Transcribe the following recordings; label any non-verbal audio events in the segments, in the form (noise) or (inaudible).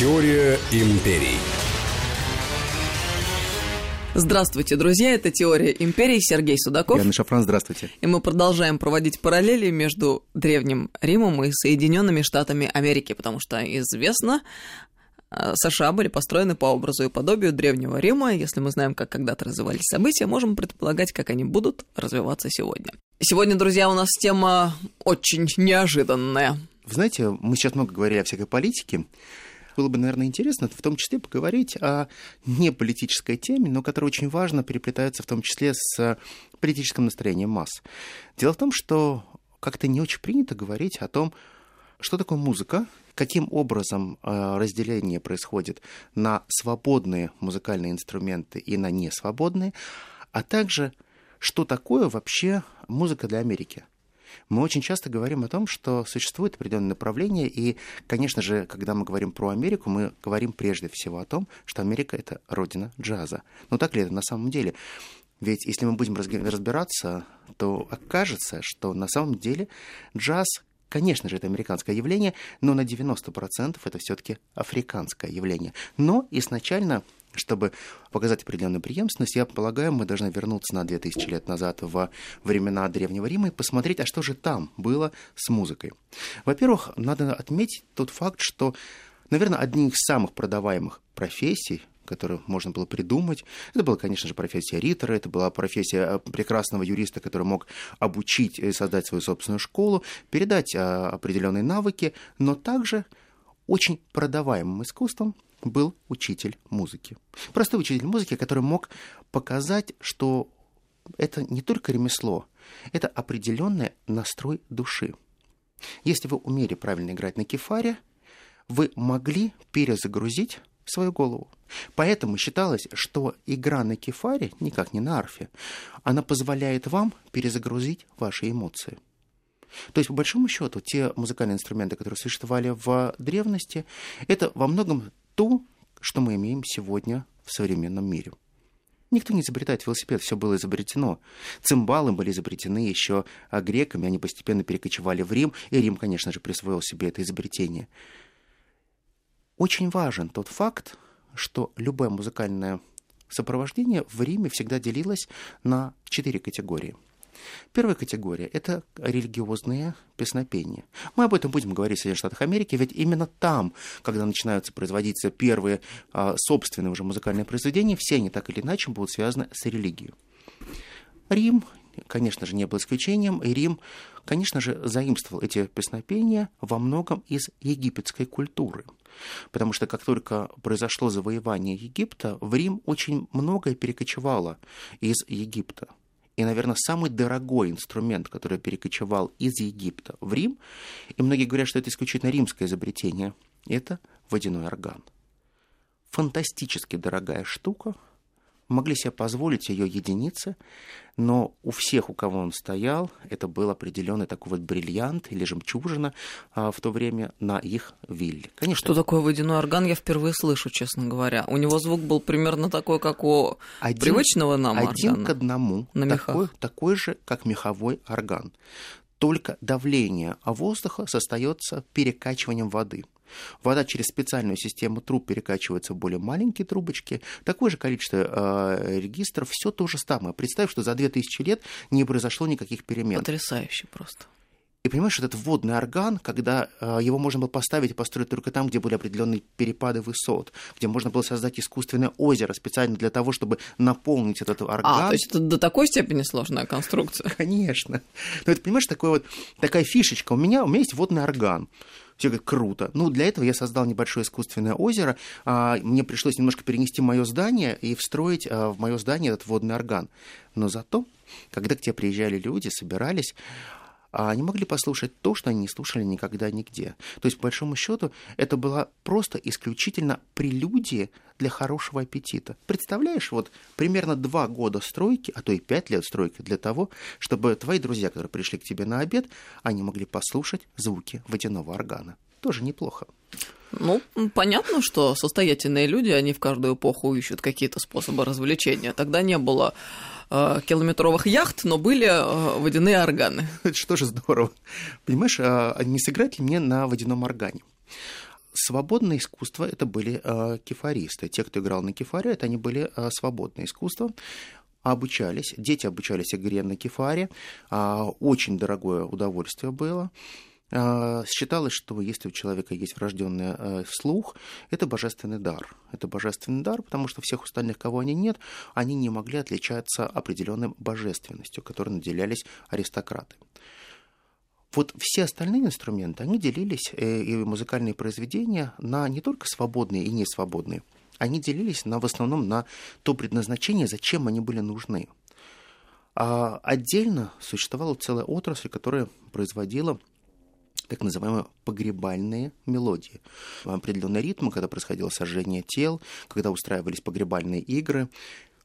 Теория империй. Здравствуйте, друзья, это «Теория империи», Сергей Судаков. Яна Шафран, здравствуйте. И мы продолжаем проводить параллели между Древним Римом и Соединенными Штатами Америки, потому что известно, э, США были построены по образу и подобию Древнего Рима. Если мы знаем, как когда-то развивались события, можем предполагать, как они будут развиваться сегодня. Сегодня, друзья, у нас тема очень неожиданная. Вы знаете, мы сейчас много говорили о всякой политике, было бы, наверное, интересно в том числе поговорить о не политической теме, но которая очень важно переплетается в том числе с политическим настроением масс. Дело в том, что как-то не очень принято говорить о том, что такое музыка, каким образом э, разделение происходит на свободные музыкальные инструменты и на несвободные, а также что такое вообще музыка для Америки. Мы очень часто говорим о том, что существует определенное направление, и, конечно же, когда мы говорим про Америку, мы говорим прежде всего о том, что Америка — это родина джаза. Но так ли это на самом деле? Ведь если мы будем разбираться, то окажется, что на самом деле джаз Конечно же, это американское явление, но на 90% это все-таки африканское явление. Но изначально чтобы показать определенную преемственность, я полагаю, мы должны вернуться на 2000 лет назад в времена Древнего Рима и посмотреть, а что же там было с музыкой. Во-первых, надо отметить тот факт, что, наверное, одни из самых продаваемых профессий которую можно было придумать. Это была, конечно же, профессия ритора, это была профессия э, прекрасного юриста, который мог обучить и создать свою собственную школу, передать а, определенные навыки, но также очень продаваемым искусством был учитель музыки. Простой учитель музыки, который мог показать, что это не только ремесло, это определенный настрой души. Если вы умели правильно играть на кефаре, вы могли перезагрузить свою голову. Поэтому считалось, что игра на кефаре, никак не на арфе, она позволяет вам перезагрузить ваши эмоции. То есть, по большому счету, те музыкальные инструменты, которые существовали в древности, это во многом то, что мы имеем сегодня в современном мире. Никто не изобретает велосипед, все было изобретено. Цимбалы были изобретены еще греками, они постепенно перекочевали в Рим, и Рим, конечно же, присвоил себе это изобретение. Очень важен тот факт, что любое музыкальное сопровождение в Риме всегда делилось на четыре категории – Первая категория – это религиозные песнопения. Мы об этом будем говорить в Соединенных Штатах Америки, ведь именно там, когда начинаются производиться первые а, собственные уже музыкальные произведения, все они так или иначе будут связаны с религией. Рим, конечно же, не был исключением, и Рим, конечно же, заимствовал эти песнопения во многом из египетской культуры. Потому что как только произошло завоевание Египта, в Рим очень многое перекочевало из Египта – и, наверное, самый дорогой инструмент, который перекочевал из Египта в Рим, и многие говорят, что это исключительно римское изобретение, это водяной орган. Фантастически дорогая штука – могли себе позволить ее единицы, но у всех, у кого он стоял, это был определенный такой вот бриллиант или жемчужина а, в то время на их вилле. Конечно. Что такое водяной орган, я впервые слышу, честно говоря. У него звук был примерно такой, как у один, привычного нам один органа. к одному, на такой, такой же, как меховой орган. Только давление воздуха остается перекачиванием воды. Вода через специальную систему труб перекачивается в более маленькие трубочки. Такое же количество э, регистров, все то же самое. Представь, что за 2000 лет не произошло никаких перемен. Потрясающе просто. И понимаешь, что этот водный орган, когда э, его можно было поставить и построить только там, где были определенные перепады высот, где можно было создать искусственное озеро специально для того, чтобы наполнить этот орган. А, то есть это до такой степени сложная конструкция? (laughs) Конечно. Но это, понимаешь, такой вот, такая фишечка. У меня, у меня есть водный орган. Все говорят, круто. Ну, для этого я создал небольшое искусственное озеро. А, мне пришлось немножко перенести мое здание и встроить а, в мое здание этот водный орган. Но зато, когда к тебе приезжали люди, собирались, а они могли послушать то, что они не слушали никогда нигде. То есть, по большому счету, это была просто исключительно прелюдия для хорошего аппетита. Представляешь, вот примерно два года стройки, а то и пять лет стройки для того, чтобы твои друзья, которые пришли к тебе на обед, они могли послушать звуки водяного органа. Тоже неплохо. Ну, понятно, что состоятельные люди, они в каждую эпоху ищут какие-то способы развлечения. Тогда не было э, километровых яхт, но были э, водяные органы. (laughs) Это что же здорово. Понимаешь, а, а не сыграть ли мне на водяном органе? свободное искусство это были э, кефаристы. Те, кто играл на кефаре, это они были э, свободное искусство обучались, дети обучались игре на кефаре, очень дорогое удовольствие было. Считалось, что если у человека есть врожденный слух, это божественный дар. Это божественный дар, потому что всех остальных, кого они нет, они не могли отличаться определенной божественностью, которой наделялись аристократы. Вот все остальные инструменты, они делились, э, и музыкальные произведения, на не только свободные и несвободные. Они делились на, в основном на то предназначение, зачем они были нужны. А отдельно существовала целая отрасль, которая производила так называемые погребальные мелодии. Определенный ритм, когда происходило сожжение тел, когда устраивались погребальные игры.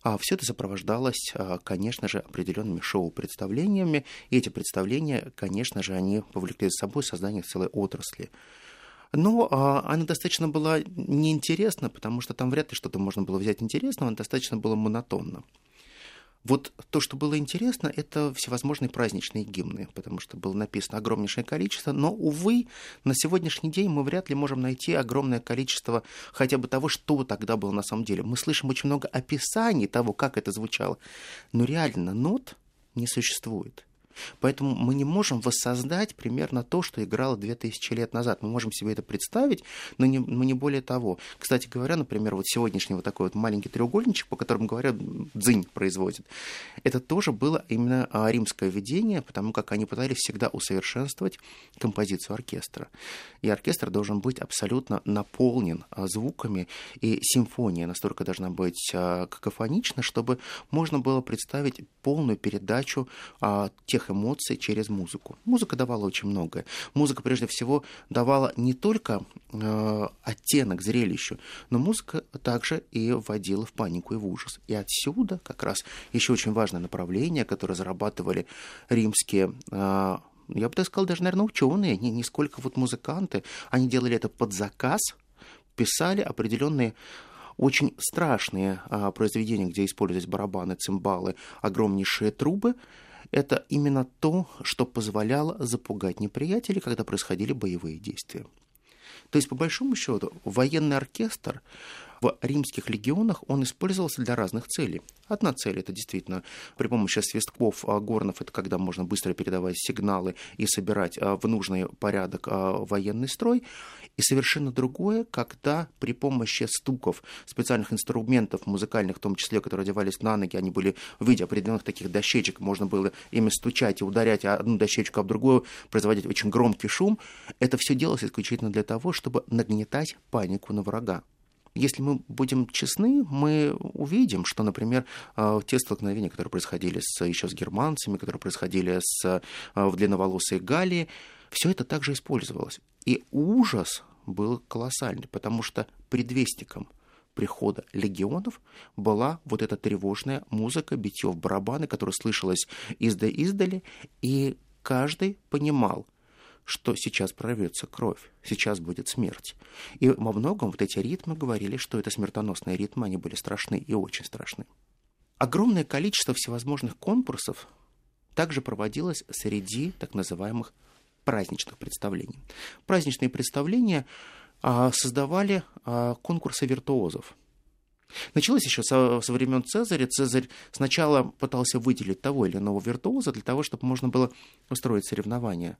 А все это сопровождалось, а, конечно же, определенными шоу-представлениями, и эти представления, конечно же, они повлекли за собой создание целой отрасли. Но а, она достаточно была неинтересна, потому что там вряд ли что-то можно было взять интересного, она достаточно была монотонна. Вот то, что было интересно, это всевозможные праздничные гимны, потому что было написано огромнейшее количество, но, увы, на сегодняшний день мы вряд ли можем найти огромное количество хотя бы того, что тогда было на самом деле. Мы слышим очень много описаний того, как это звучало, но реально нот не существует. Поэтому мы не можем воссоздать примерно то, что играло 2000 лет назад. Мы можем себе это представить, но не, но не более того. Кстати говоря, например, вот сегодняшний вот такой вот маленький треугольничек, по которому, говорят, дзынь производит, это тоже было именно а, римское видение, потому как они пытались всегда усовершенствовать композицию оркестра. И оркестр должен быть абсолютно наполнен а, звуками, и симфония настолько должна быть а, какофонична, чтобы можно было представить полную передачу тех тех эмоций через музыку. Музыка давала очень многое. Музыка, прежде всего, давала не только э, оттенок зрелищу, но музыка также и вводила в панику и в ужас. И отсюда как раз еще очень важное направление, которое зарабатывали римские э, я бы так сказал, даже, наверное, ученые, не, не сколько вот музыканты, они делали это под заказ, писали определенные очень страшные а, произведения, где использовались барабаны, цимбалы, огромнейшие трубы, это именно то, что позволяло запугать неприятелей, когда происходили боевые действия. То есть, по большому счету, военный оркестр в римских легионах он использовался для разных целей. Одна цель это действительно при помощи свистков, а, горнов, это когда можно быстро передавать сигналы и собирать а, в нужный порядок а, военный строй. И совершенно другое, когда при помощи стуков, специальных инструментов музыкальных, в том числе, которые одевались на ноги, они были в виде определенных таких дощечек, можно было ими стучать и ударять одну дощечку об другую, производить очень громкий шум. Это все делалось исключительно для того, чтобы нагнетать панику на врага если мы будем честны, мы увидим, что, например, э, те столкновения, которые происходили с, еще с германцами, которые происходили с, э, в длинноволосой Галлии, все это также использовалось. И ужас был колоссальный, потому что предвестником прихода легионов была вот эта тревожная музыка, битье в барабаны, которая слышалась изда-издали, и каждый понимал, что сейчас прорвется кровь, сейчас будет смерть. И во многом вот эти ритмы говорили, что это смертоносные ритмы, они были страшны и очень страшны. Огромное количество всевозможных конкурсов также проводилось среди так называемых праздничных представлений. Праздничные представления а, создавали а, конкурсы виртуозов. Началось еще со, со времен Цезаря. Цезарь сначала пытался выделить того или иного виртуоза для того, чтобы можно было устроить соревнования.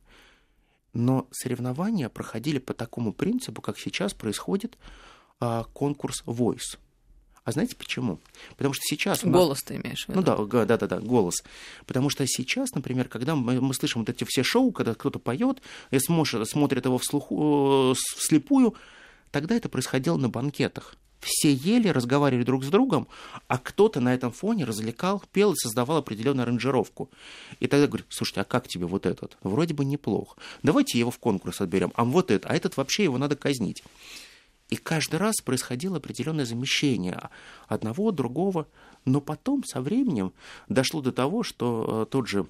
Но соревнования проходили по такому принципу, как сейчас происходит а, конкурс Voice. А знаете почему? Потому что сейчас... Голос ты имеешь в виду? Ну да, да, да, да, голос. Потому что сейчас, например, когда мы, мы слышим вот эти все шоу, когда кто-то поет и смотрит, смотрит его вслух, э, вслепую, тогда это происходило на банкетах все ели, разговаривали друг с другом, а кто-то на этом фоне развлекал, пел и создавал определенную аранжировку. И тогда говорю, слушайте, а как тебе вот этот? Вроде бы неплохо. Давайте его в конкурс отберем. А вот этот, а этот вообще его надо казнить. И каждый раз происходило определенное замещение одного, другого. Но потом, со временем, дошло до того, что э, тот же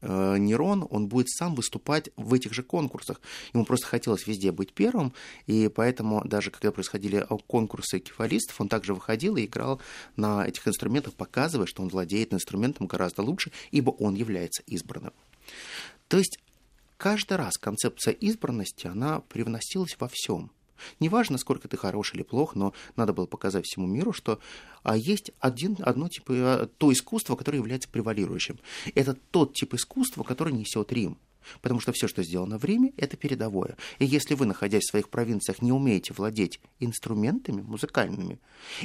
Нерон, он будет сам выступать в этих же конкурсах. Ему просто хотелось везде быть первым, и поэтому даже когда происходили конкурсы кефалистов, он также выходил и играл на этих инструментах, показывая, что он владеет инструментом гораздо лучше, ибо он является избранным. То есть каждый раз концепция избранности, она привносилась во всем. Неважно, сколько ты хорош или плох, но надо было показать всему миру, что а, есть один, одно тип, а, то искусство, которое является превалирующим. Это тот тип искусства, который несет Рим. Потому что все, что сделано в Риме, это передовое. И если вы, находясь в своих провинциях, не умеете владеть инструментами музыкальными,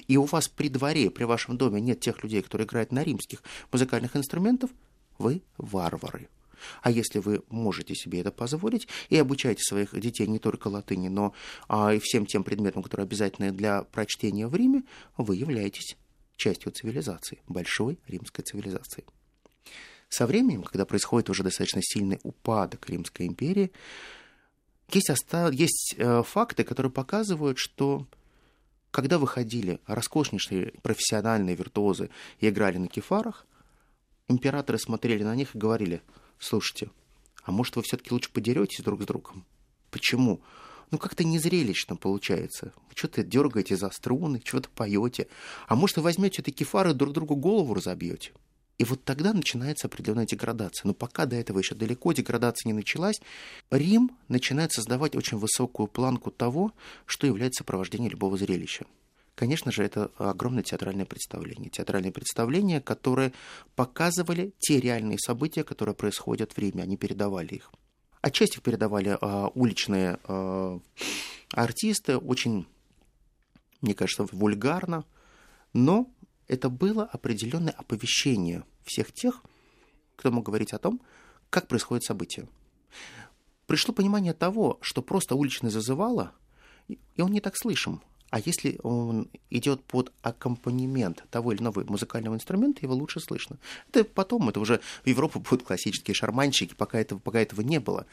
и у вас при дворе, при вашем доме нет тех людей, которые играют на римских музыкальных инструментах, вы варвары. А если вы можете себе это позволить и обучаете своих детей не только латыни, но а, и всем тем предметам, которые обязательны для прочтения в Риме, вы являетесь частью цивилизации, большой римской цивилизации. Со временем, когда происходит уже достаточно сильный упадок Римской империи, есть, остав... есть э, факты, которые показывают, что когда выходили роскошнейшие профессиональные виртуозы и играли на кефарах, императоры смотрели на них и говорили – слушайте, а может вы все-таки лучше подеретесь друг с другом? Почему? Ну, как-то незрелищно получается. Вы что-то дергаете за струны, что-то поете. А может, вы возьмете эти кефары и друг другу голову разобьете? И вот тогда начинается определенная деградация. Но пока до этого еще далеко деградация не началась, Рим начинает создавать очень высокую планку того, что является сопровождением любого зрелища. Конечно же, это огромное театральное представление. Театральное представление, которое показывали те реальные события, которые происходят в Риме. Они передавали их. Отчасти их передавали э, уличные э, артисты, очень, мне кажется, вульгарно, но это было определенное оповещение всех тех, кто мог говорить о том, как происходит событие. Пришло понимание того, что просто уличный зазывало, и он не так слышим. А если он идет под аккомпанемент того или иного музыкального инструмента, его лучше слышно. Это потом, это уже в Европу будут классические шарманщики, пока этого, пока этого не было.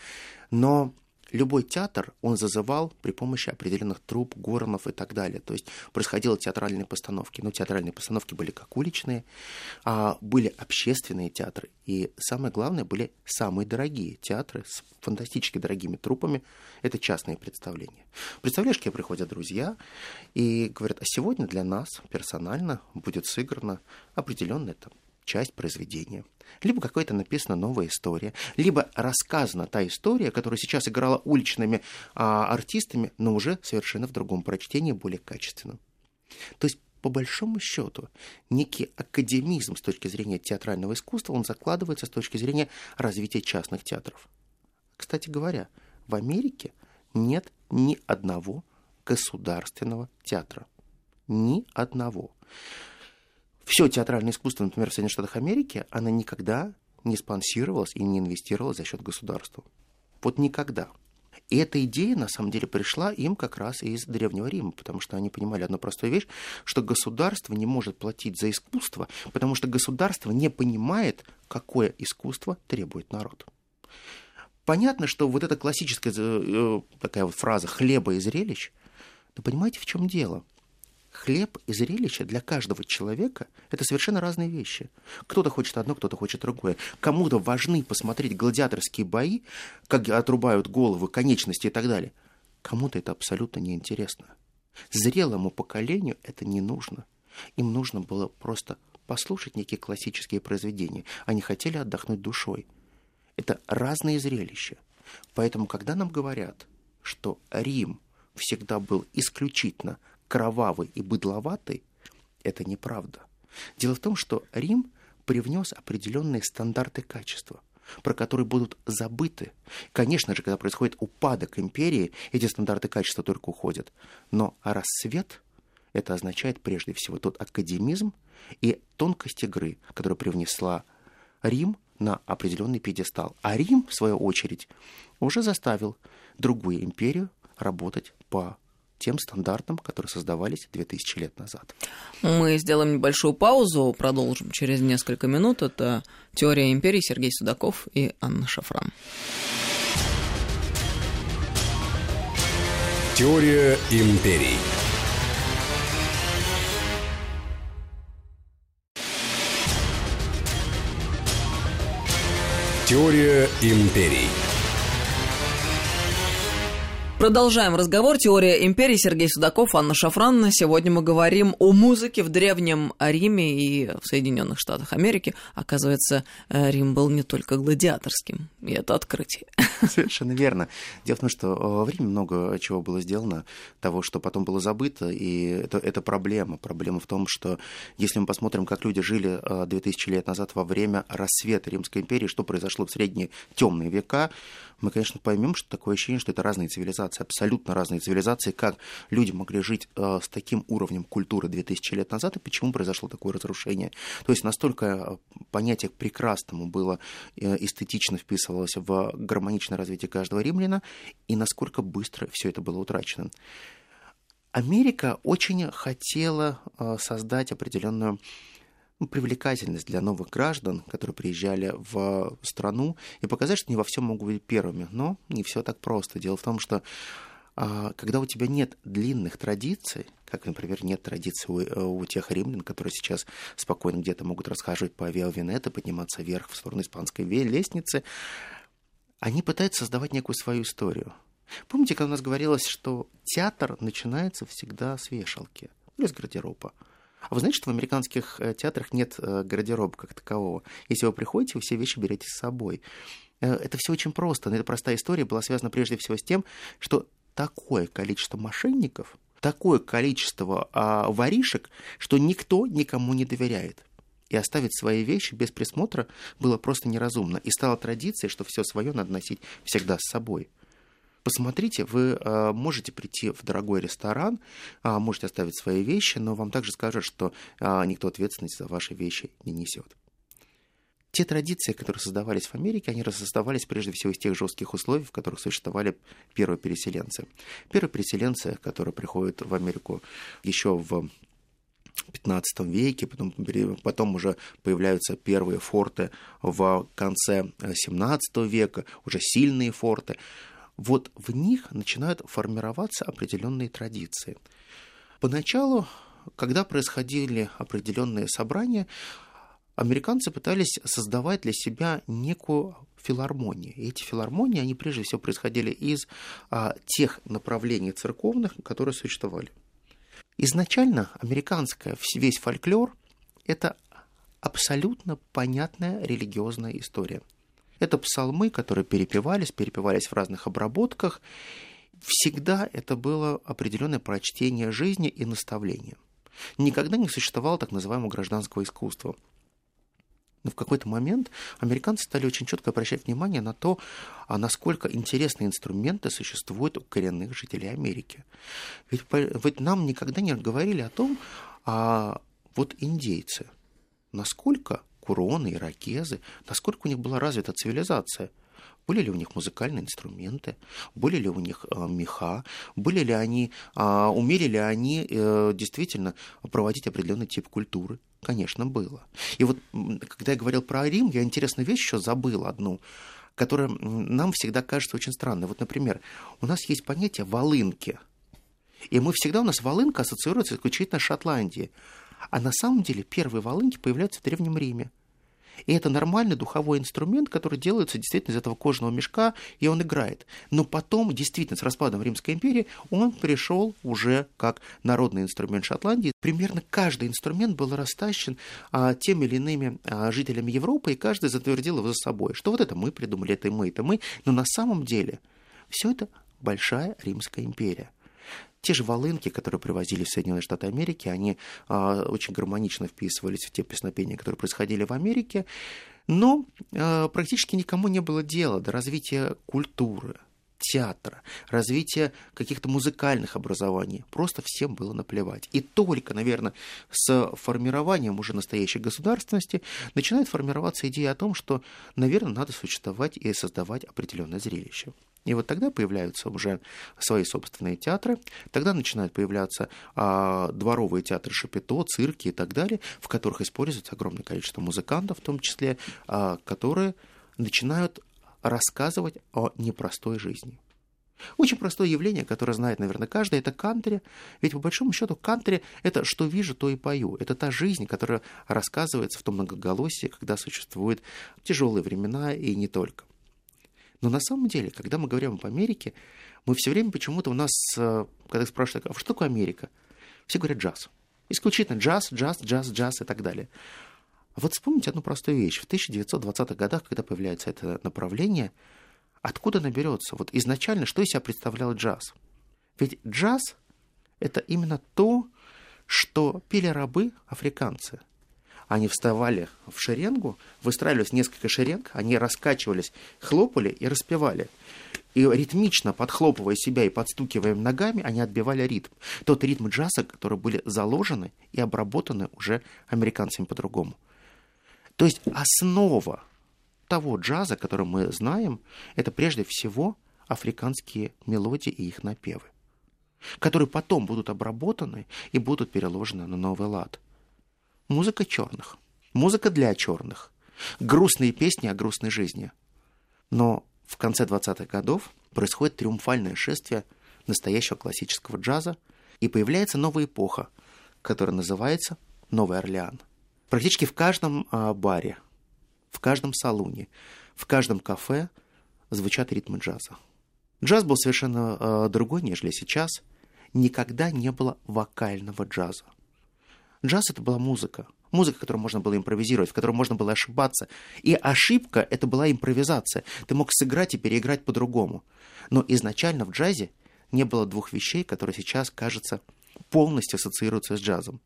Но любой театр он зазывал при помощи определенных труп, горонов и так далее. То есть происходило театральные постановки. Но театральные постановки были как уличные, а были общественные театры. И самое главное, были самые дорогие театры с фантастически дорогими трупами. Это частные представления. Представляешь, к приходят друзья и говорят, а сегодня для нас персонально будет сыграна определенная там часть произведения. Либо какая-то написана новая история, либо рассказана та история, которая сейчас играла уличными а, артистами, но уже совершенно в другом прочтении, более качественном. То есть по большому счету, некий академизм с точки зрения театрального искусства, он закладывается с точки зрения развития частных театров. Кстати говоря, в Америке нет ни одного государственного театра. Ни одного все театральное искусство, например, в Соединенных Штатах Америки, она никогда не спонсировалась и не инвестировалась за счет государства. Вот никогда. И эта идея, на самом деле, пришла им как раз из Древнего Рима, потому что они понимали одну простую вещь, что государство не может платить за искусство, потому что государство не понимает, какое искусство требует народ. Понятно, что вот эта классическая э, такая вот фраза «хлеба и зрелищ», но понимаете, в чем дело? Хлеб и зрелище для каждого человека – это совершенно разные вещи. Кто-то хочет одно, кто-то хочет другое. Кому-то важны посмотреть гладиаторские бои, как отрубают головы, конечности и так далее. Кому-то это абсолютно неинтересно. Зрелому поколению это не нужно. Им нужно было просто послушать некие классические произведения. Они хотели отдохнуть душой. Это разные зрелища. Поэтому, когда нам говорят, что Рим всегда был исключительно кровавый и быдловатый, это неправда. Дело в том, что Рим привнес определенные стандарты качества, про которые будут забыты. Конечно же, когда происходит упадок империи, эти стандарты качества только уходят. Но рассвет – это означает прежде всего тот академизм и тонкость игры, которую привнесла Рим на определенный пьедестал. А Рим, в свою очередь, уже заставил другую империю работать по тем стандартам, которые создавались 2000 лет назад. Мы сделаем небольшую паузу, продолжим через несколько минут. Это «Теория империи» Сергей Судаков и Анна Шафран. Теория империй. Теория империй. Продолжаем разговор. Теория империи. Сергей Судаков, Анна Шафран. Сегодня мы говорим о музыке в Древнем Риме и в Соединенных Штатах Америки. Оказывается, э, Рим был не только гладиаторским. И это открытие. Совершенно верно. Дело в том, что э, в Риме много чего было сделано, того, что потом было забыто, и это, это проблема. Проблема в том, что если мы посмотрим, как люди жили 2000 э, лет назад во время рассвета Римской империи, что произошло в средние темные века, мы, конечно, поймем, что такое ощущение, что это разные цивилизации, абсолютно разные цивилизации, как люди могли жить э, с таким уровнем культуры 2000 лет назад, и почему произошло такое разрушение. То есть настолько э, понятие прекрасному было э, эстетично вписывалось в гармоничное развитие каждого римляна, и насколько быстро все это было утрачено. Америка очень хотела создать определенную ну, привлекательность для новых граждан, которые приезжали в страну, и показать, что они во всем могут быть первыми. Но не все так просто. Дело в том, что а, когда у тебя нет длинных традиций, как, например, нет традиций у, у тех римлян, которые сейчас спокойно где-то могут расхаживать по Виа Венета, подниматься вверх в сторону испанской лестницы, они пытаются создавать некую свою историю. Помните, когда у нас говорилось, что театр начинается всегда с вешалки, или с гардероба. А вы знаете, что в американских э, театрах нет э, гардероба как такового? Если вы приходите, вы все вещи берете с собой. Э, это все очень просто. Но эта простая история была связана прежде всего с тем, что такое количество мошенников, такое количество а, воришек, что никто никому не доверяет. И оставить свои вещи без присмотра было просто неразумно. И стало традицией, что все свое надо носить всегда с собой. Посмотрите, вы э, можете прийти в дорогой ресторан, э, можете оставить свои вещи, но вам также скажут, что э, никто ответственность за ваши вещи не несет. Те традиции, которые создавались в Америке, они создавались прежде всего из тех жестких условий, в которых существовали первые переселенцы. Первые переселенцы, которые приходят в Америку еще в 15 веке, потом, потом уже появляются первые форты в конце 17 века, уже сильные форты вот в них начинают формироваться определенные традиции. Поначалу, когда происходили определенные собрания, американцы пытались создавать для себя некую филармонию. И эти филармонии, они прежде всего происходили из а, тех направлений церковных, которые существовали. Изначально американская весь фольклор – это абсолютно понятная религиозная история – это псалмы, которые перепевались, перепевались в разных обработках. Всегда это было определенное прочтение жизни и наставления. Никогда не существовало так называемого гражданского искусства. Но в какой-то момент американцы стали очень четко обращать внимание на то, а насколько интересные инструменты существуют у коренных жителей Америки. Ведь, ведь нам никогда не говорили о том, а вот индейцы, насколько куроны, иракезы, насколько у них была развита цивилизация. Были ли у них музыкальные инструменты, были ли у них э, меха, были ли они, э, умели ли они э, действительно проводить определенный тип культуры. Конечно, было. И вот, когда я говорил про Рим, я интересную вещь еще забыл одну, которая нам всегда кажется очень странной. Вот, например, у нас есть понятие волынки. И мы всегда, у нас волынка ассоциируется исключительно с Шотландией. А на самом деле первые волынки появляются в Древнем Риме. И это нормальный духовой инструмент, который делается действительно из этого кожаного мешка, и он играет. Но потом, действительно, с распадом Римской империи, он пришел уже как народный инструмент Шотландии. Примерно каждый инструмент был растащен а, теми или иными а, жителями Европы, и каждый затвердил его за собой. Что вот это мы придумали, это мы, это мы. Но на самом деле все это большая Римская империя. Те же волынки, которые привозили в Соединенные Штаты Америки, они а, очень гармонично вписывались в те песнопения, которые происходили в Америке, но а, практически никому не было дела до развития культуры, театра, развития каких-то музыкальных образований. Просто всем было наплевать. И только, наверное, с формированием уже настоящей государственности начинает формироваться идея о том, что, наверное, надо существовать и создавать определенное зрелище. И вот тогда появляются уже свои собственные театры, тогда начинают появляться а, дворовые театры Шапито, цирки и так далее, в которых используется огромное количество музыкантов, в том числе, а, которые начинают рассказывать о непростой жизни. Очень простое явление, которое знает, наверное, каждый, это кантри. Ведь по большому счету кантри – это что вижу, то и пою. Это та жизнь, которая рассказывается в том многоголосии, когда существуют тяжелые времена и не только. Но на самом деле, когда мы говорим об Америке, мы все время почему-то у нас, э, когда спрашивают, а что такое Америка? Все говорят джаз. Исключительно джаз, джаз, джаз, джаз и так далее. Вот вспомните одну простую вещь. В 1920-х годах, когда появляется это направление, откуда наберется? Вот изначально что из себя представлял джаз? Ведь джаз — это именно то, что пели рабы африканцы. Они вставали в шеренгу, выстраивались несколько шеренг, они раскачивались, хлопали и распевали. И ритмично, подхлопывая себя и подстукивая ногами, они отбивали ритм. Тот ритм джаза, которые были заложены и обработаны уже американцами по-другому. То есть основа того джаза, который мы знаем, это прежде всего африканские мелодии и их напевы, которые потом будут обработаны и будут переложены на новый лад. Музыка черных, музыка для черных, грустные песни о грустной жизни. Но в конце 20-х годов происходит триумфальное шествие настоящего классического джаза, и появляется новая эпоха, которая называется Новый Орлеан – Практически в каждом а, баре, в каждом салоне, в каждом кафе звучат ритмы джаза. Джаз был совершенно а, другой, нежели сейчас. Никогда не было вокального джаза. Джаз это была музыка. Музыка, которую можно было импровизировать, в которой можно было ошибаться. И ошибка — это была импровизация. Ты мог сыграть и переиграть по-другому. Но изначально в джазе не было двух вещей, которые сейчас, кажется, полностью ассоциируются с джазом.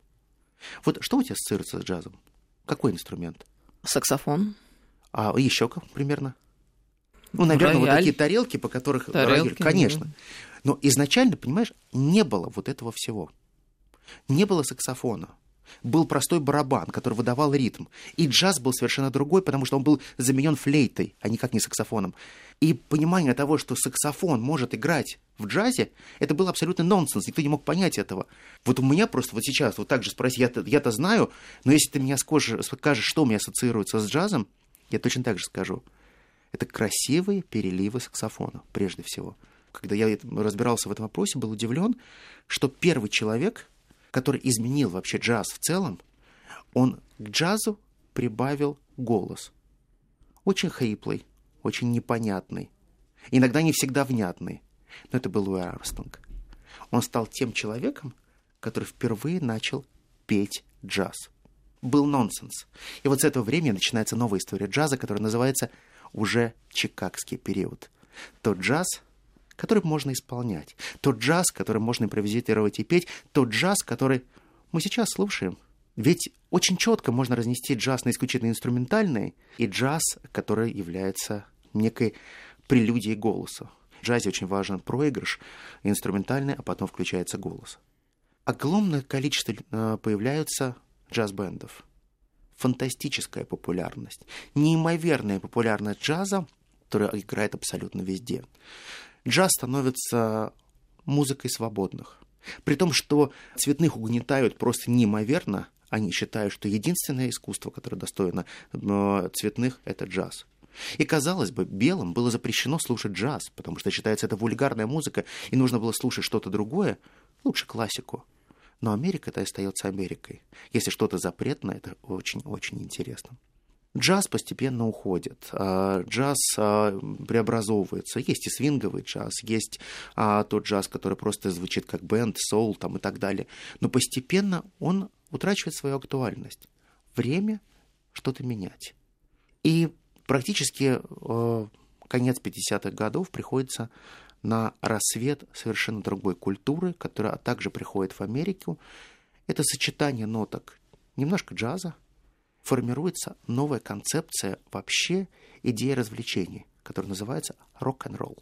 Вот что у тебя ассоциируется с джазом? Какой инструмент? Саксофон. А еще как примерно? Ну, наверное, рояль. вот такие тарелки, по которых тарелки, рояль, конечно. Но изначально, понимаешь, не было вот этого всего. Не было саксофона был простой барабан, который выдавал ритм. И джаз был совершенно другой, потому что он был заменен флейтой, а никак не саксофоном. И понимание того, что саксофон может играть в джазе, это был абсолютно нонсенс, никто не мог понять этого. Вот у меня просто вот сейчас вот так же спроси, я-то, я-то знаю, но если ты меня скажешь, скажешь, что у меня ассоциируется с джазом, я точно так же скажу. Это красивые переливы саксофона, прежде всего. Когда я разбирался в этом вопросе, был удивлен, что первый человек, который изменил вообще джаз в целом, он к джазу прибавил голос. Очень хриплый, очень непонятный, иногда не всегда внятный, но это был Луи Армстронг. Он стал тем человеком, который впервые начал петь джаз. Был нонсенс. И вот с этого времени начинается новая история джаза, которая называется уже Чикагский период. Тот джаз, который можно исполнять. Тот джаз, который можно импровизировать и петь. Тот джаз, который мы сейчас слушаем. Ведь очень четко можно разнести джаз на исключительно инструментальный и джаз, который является некой прелюдией голоса. В джазе очень важен проигрыш инструментальный, а потом включается голос. Огромное количество э, появляются джаз-бендов. Фантастическая популярность. Неимоверная популярность джаза, которая играет абсолютно везде джаз становится музыкой свободных. При том, что цветных угнетают просто неимоверно, они считают, что единственное искусство, которое достойно э, цветных, это джаз. И, казалось бы, белым было запрещено слушать джаз, потому что считается это вульгарная музыка, и нужно было слушать что-то другое, лучше классику. Но Америка это остается Америкой. Если что-то запретное, это очень-очень интересно джаз постепенно уходит, а, джаз а, преобразовывается. Есть и свинговый джаз, есть а, тот джаз, который просто звучит как бенд, соул там и так далее. Но постепенно он утрачивает свою актуальность. Время что-то менять. И практически конец 50-х годов приходится на рассвет совершенно другой культуры, которая также приходит в Америку. Это сочетание ноток немножко джаза, формируется новая концепция вообще идеи развлечений, которая называется рок-н-ролл.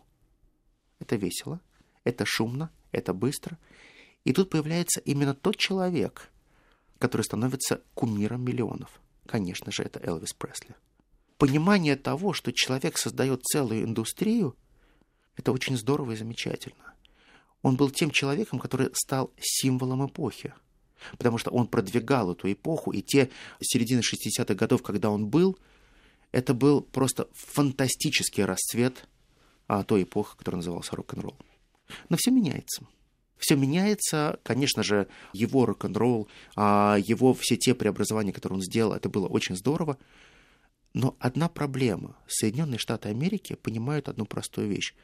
Это весело, это шумно, это быстро. И тут появляется именно тот человек, который становится кумиром миллионов. Конечно же, это Элвис Пресли. Понимание того, что человек создает целую индустрию, это очень здорово и замечательно. Он был тем человеком, который стал символом эпохи потому что он продвигал эту эпоху, и те середины 60-х годов, когда он был, это был просто фантастический расцвет а, той эпохи, которая называлась рок-н-ролл. Но все меняется. Все меняется, конечно же, его рок-н-ролл, а, его все те преобразования, которые он сделал, это было очень здорово. Но одна проблема. Соединенные Штаты Америки понимают одну простую вещь.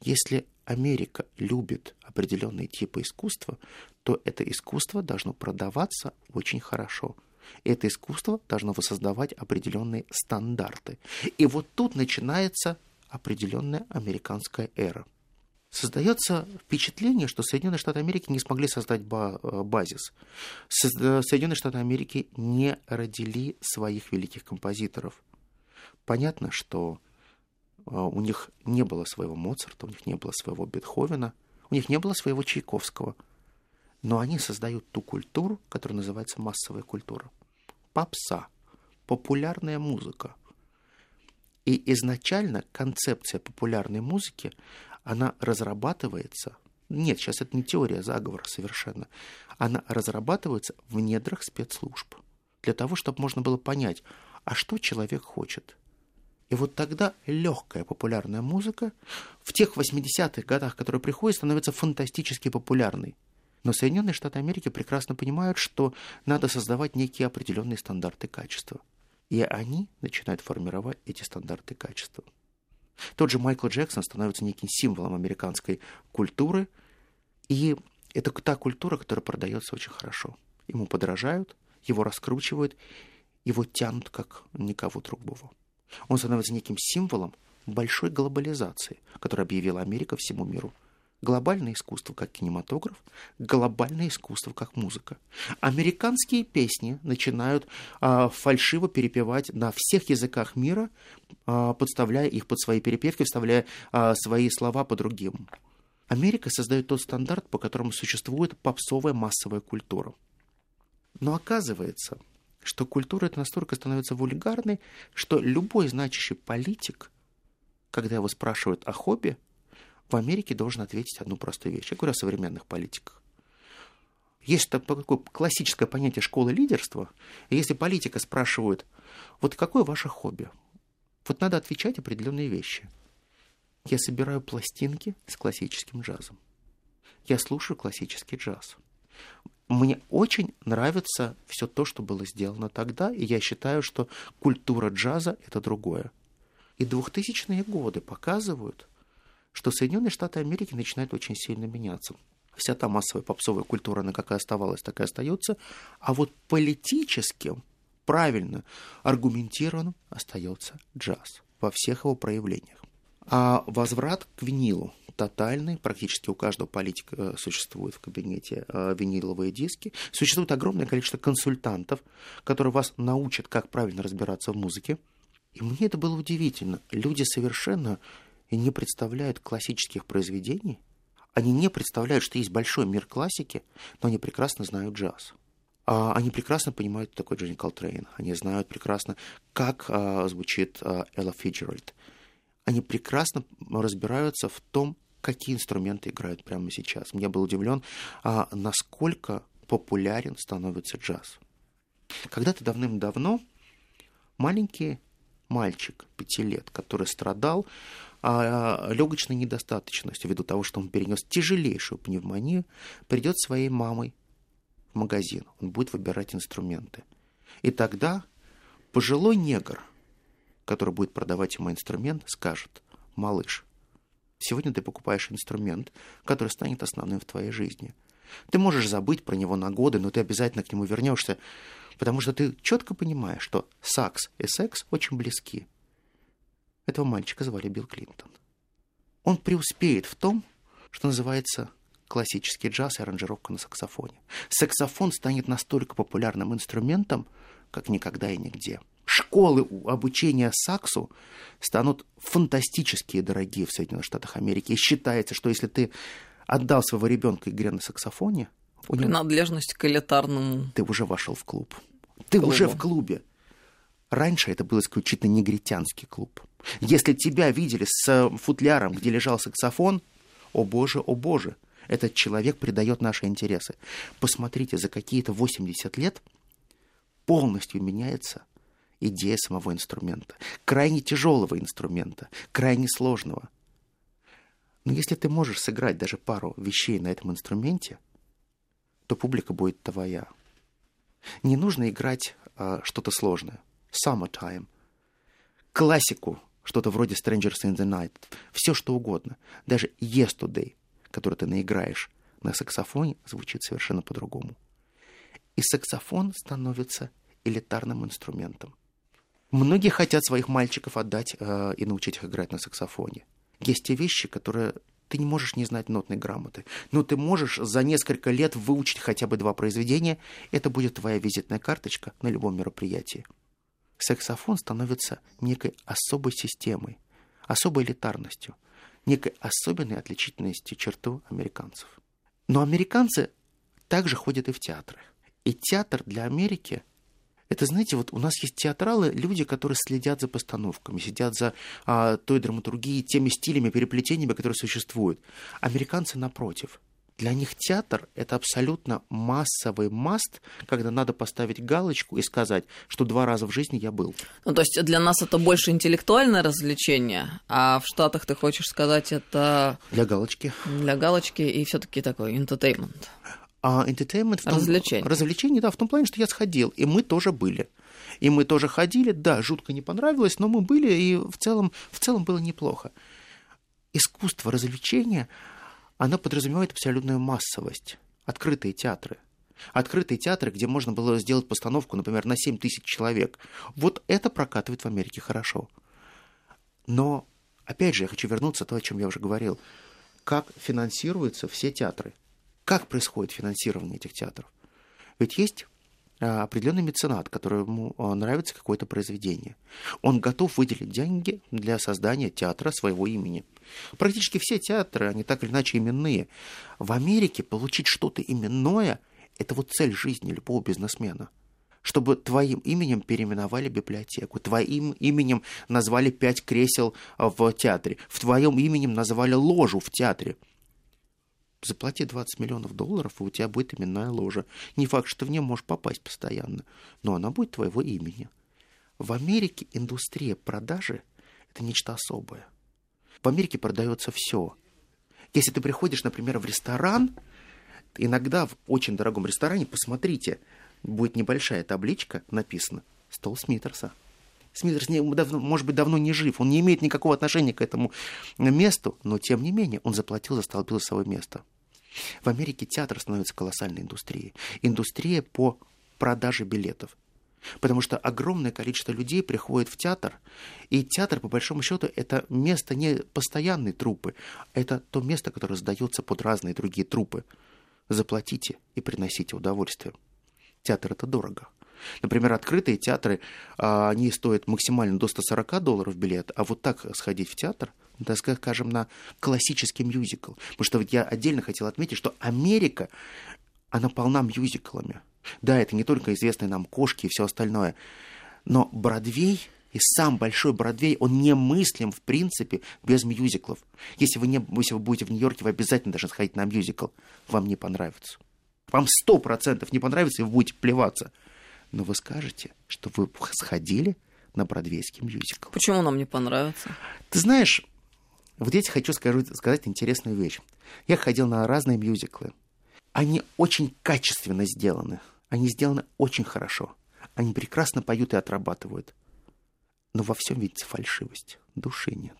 Если Америка любит определенные типы искусства, то это искусство должно продаваться очень хорошо. Это искусство должно воссоздавать определенные стандарты. И вот тут начинается определенная американская эра. Создается впечатление, что Соединенные Штаты Америки не смогли создать э, базис. Э, Соединенные Штаты Америки не родили своих великих композиторов. Понятно, что у них не было своего Моцарта, у них не было своего Бетховена, у них не было своего Чайковского. Но они создают ту культуру, которая называется массовая культура. Попса, популярная музыка. И изначально концепция популярной музыки, она разрабатывается, нет, сейчас это не теория заговора совершенно, она разрабатывается в недрах спецслужб для того, чтобы можно было понять, а что человек хочет – и вот тогда легкая популярная музыка в тех 80-х годах, которые приходят, становится фантастически популярной. Но Соединенные Штаты Америки прекрасно понимают, что надо создавать некие определенные стандарты качества. И они начинают формировать эти стандарты качества. Тот же Майкл Джексон становится неким символом американской культуры, и это та культура, которая продается очень хорошо. Ему подражают, его раскручивают, его тянут как никого другого. Он становится неким символом большой глобализации, которую объявила Америка всему миру. Глобальное искусство как кинематограф, глобальное искусство как музыка. Американские песни начинают а, фальшиво перепевать на всех языках мира, а, подставляя их под свои перепевки, вставляя а, свои слова по другим. Америка создает тот стандарт, по которому существует попсовая массовая культура. Но оказывается, что культура это настолько становится вульгарной, что любой значащий политик, когда его спрашивают о хобби, в Америке должен ответить одну простую вещь. Я говорю о современных политиках. Есть такое классическое понятие школы лидерства. И если политика спрашивают, вот какое ваше хобби? Вот надо отвечать определенные вещи. Я собираю пластинки с классическим джазом. Я слушаю классический джаз мне очень нравится все то, что было сделано тогда, и я считаю, что культура джаза — это другое. И 2000-е годы показывают, что Соединенные Штаты Америки начинают очень сильно меняться. Вся та массовая попсовая культура, она какая оставалась, такая остается. А вот политическим, правильно, аргументированным остается джаз во всех его проявлениях. А возврат к винилу тотальный, практически у каждого политика э, существует в кабинете э, виниловые диски. Существует огромное количество консультантов, которые вас научат, как правильно разбираться в музыке. И мне это было удивительно. Люди совершенно не представляют классических произведений, они не представляют, что есть большой мир классики, но они прекрасно знают джаз. А, они прекрасно понимают, кто такой Джонни Колтрейн. Они знают прекрасно, как а, звучит а, Элла Фиджеральд они прекрасно разбираются в том, какие инструменты играют прямо сейчас. Я был удивлен, а, насколько популярен становится джаз. Когда-то давным-давно маленький мальчик пяти лет, который страдал а, легочной недостаточностью ввиду того, что он перенес тяжелейшую пневмонию, придет своей мамой в магазин, он будет выбирать инструменты. И тогда пожилой негр – который будет продавать ему инструмент, скажет, малыш, сегодня ты покупаешь инструмент, который станет основным в твоей жизни. Ты можешь забыть про него на годы, но ты обязательно к нему вернешься, потому что ты четко понимаешь, что сакс и секс очень близки. Этого мальчика звали Билл Клинтон. Он преуспеет в том, что называется классический джаз и аранжировка на саксофоне. Саксофон станет настолько популярным инструментом, как никогда и нигде – школы обучения саксу станут фантастически дорогие в Соединенных Штатах Америки. И считается, что если ты отдал своего ребенка игре на саксофоне, него... принадлежность к элитарному. Ты уже вошел в клуб. Ты клубу. уже в клубе. Раньше это был исключительно негритянский клуб. Если тебя видели с футляром, где лежал саксофон, о боже, о боже, этот человек придает наши интересы. Посмотрите, за какие-то 80 лет полностью меняется идея самого инструмента. Крайне тяжелого инструмента, крайне сложного. Но если ты можешь сыграть даже пару вещей на этом инструменте, то публика будет твоя. Не нужно играть а, что-то сложное. Summertime. классику, что-то вроде Strangers in the Night, все что угодно, даже Yesterday, который ты наиграешь на саксофоне, звучит совершенно по-другому. И саксофон становится элитарным инструментом. Многие хотят своих мальчиков отдать э, и научить их играть на саксофоне. Есть те вещи, которые ты не можешь не знать нотной грамоты, но ты можешь за несколько лет выучить хотя бы два произведения, это будет твоя визитная карточка на любом мероприятии. Саксофон становится некой особой системой, особой элитарностью, некой особенной отличительностью черту американцев. Но американцы также ходят и в театры. И театр для Америки это, знаете, вот у нас есть театралы, люди, которые следят за постановками, сидят за а, той драматургией, теми стилями, переплетениями, которые существуют. Американцы, напротив, для них театр — это абсолютно массовый маст, когда надо поставить галочку и сказать, что два раза в жизни я был. Ну, то есть для нас это больше интеллектуальное развлечение, а в Штатах, ты хочешь сказать, это... Для галочки. Для галочки и все таки такой entertainment. А entertainment... В том, развлечение. Развлечение, да, в том плане, что я сходил, и мы тоже были. И мы тоже ходили, да, жутко не понравилось, но мы были, и в целом, в целом было неплохо. Искусство развлечения, оно подразумевает абсолютную массовость. Открытые театры. Открытые театры, где можно было сделать постановку, например, на 7 тысяч человек. Вот это прокатывает в Америке хорошо. Но, опять же, я хочу вернуться к тому, о чем я уже говорил. Как финансируются все театры – как происходит финансирование этих театров? Ведь есть а, определенный меценат, которому а, нравится какое-то произведение. Он готов выделить деньги для создания театра своего имени. Практически все театры, они так или иначе именные. В Америке получить что-то именное – это вот цель жизни любого бизнесмена. Чтобы твоим именем переименовали библиотеку, твоим именем назвали пять кресел в театре, в твоем именем назвали ложу в театре – Заплати 20 миллионов долларов, и у тебя будет именная ложа. Не факт, что в нее можешь попасть постоянно, но она будет твоего имени. В Америке индустрия продажи – это нечто особое. В Америке продается все. Если ты приходишь, например, в ресторан, иногда в очень дорогом ресторане, посмотрите, будет небольшая табличка, написано «Стол Смитерса». Смитерс, не, может быть, давно не жив, он не имеет никакого отношения к этому месту, но, тем не менее, он заплатил за столбилосовое место. В Америке театр становится колоссальной индустрией. Индустрия по продаже билетов. Потому что огромное количество людей приходит в театр, и театр, по большому счету, это место не постоянной трупы, это то место, которое сдается под разные другие трупы. Заплатите и приносите удовольствие. Театр это дорого. Например, открытые театры, а, они стоят максимально до 140 долларов билет, а вот так сходить в театр, так скажем, на классический мюзикл. Потому что вот я отдельно хотел отметить, что Америка, она полна мюзиклами. Да, это не только известные нам кошки и все остальное, но Бродвей и сам большой Бродвей, он немыслим, в принципе, без мюзиклов. Если вы, не, если вы будете в Нью-Йорке, вы обязательно должны сходить на мюзикл. Вам не понравится. Вам сто процентов не понравится, и вы будете плеваться но вы скажете, что вы сходили на бродвейский мюзикл. Почему нам не понравится? Ты знаешь, вот я тебе хочу скажу, сказать интересную вещь. Я ходил на разные мюзиклы. Они очень качественно сделаны. Они сделаны очень хорошо. Они прекрасно поют и отрабатывают. Но во всем видится фальшивость. Души нет.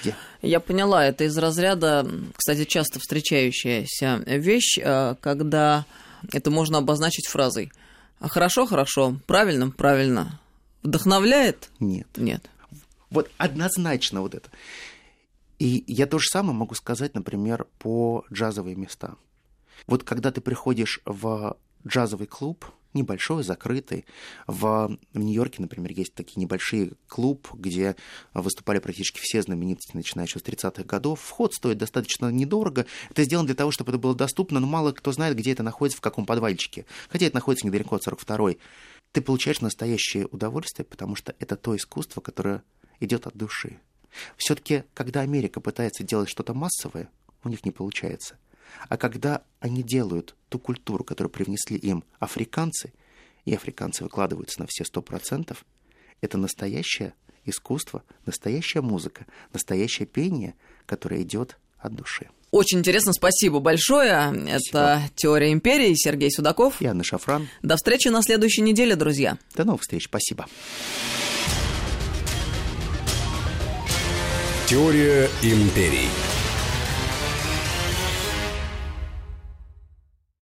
Где? Я поняла, это из разряда, кстати, часто встречающаяся вещь, э, когда это можно обозначить фразой – а хорошо, хорошо. Правильно, правильно. Вдохновляет? Нет. Нет. Вот однозначно вот это. И я то же самое могу сказать, например, по джазовые места. Вот когда ты приходишь в джазовый клуб, небольшой, закрытый. В, в Нью-Йорке, например, есть такие небольшие клуб, где выступали практически все знаменитости, начиная еще с 30-х годов. Вход стоит достаточно недорого. Это сделано для того, чтобы это было доступно, но мало кто знает, где это находится, в каком подвальчике. Хотя это находится недалеко от 42-й. Ты получаешь настоящее удовольствие, потому что это то искусство, которое идет от души. Все-таки, когда Америка пытается делать что-то массовое, у них не получается – а когда они делают ту культуру, которую привнесли им африканцы, и африканцы выкладываются на все сто процентов, это настоящее искусство, настоящая музыка, настоящее пение, которое идет от души. Очень интересно, спасибо большое. Спасибо. Это «Теория империи», Сергей Судаков. И Анна Шафран. До встречи на следующей неделе, друзья. До новых встреч, спасибо. Теория империй.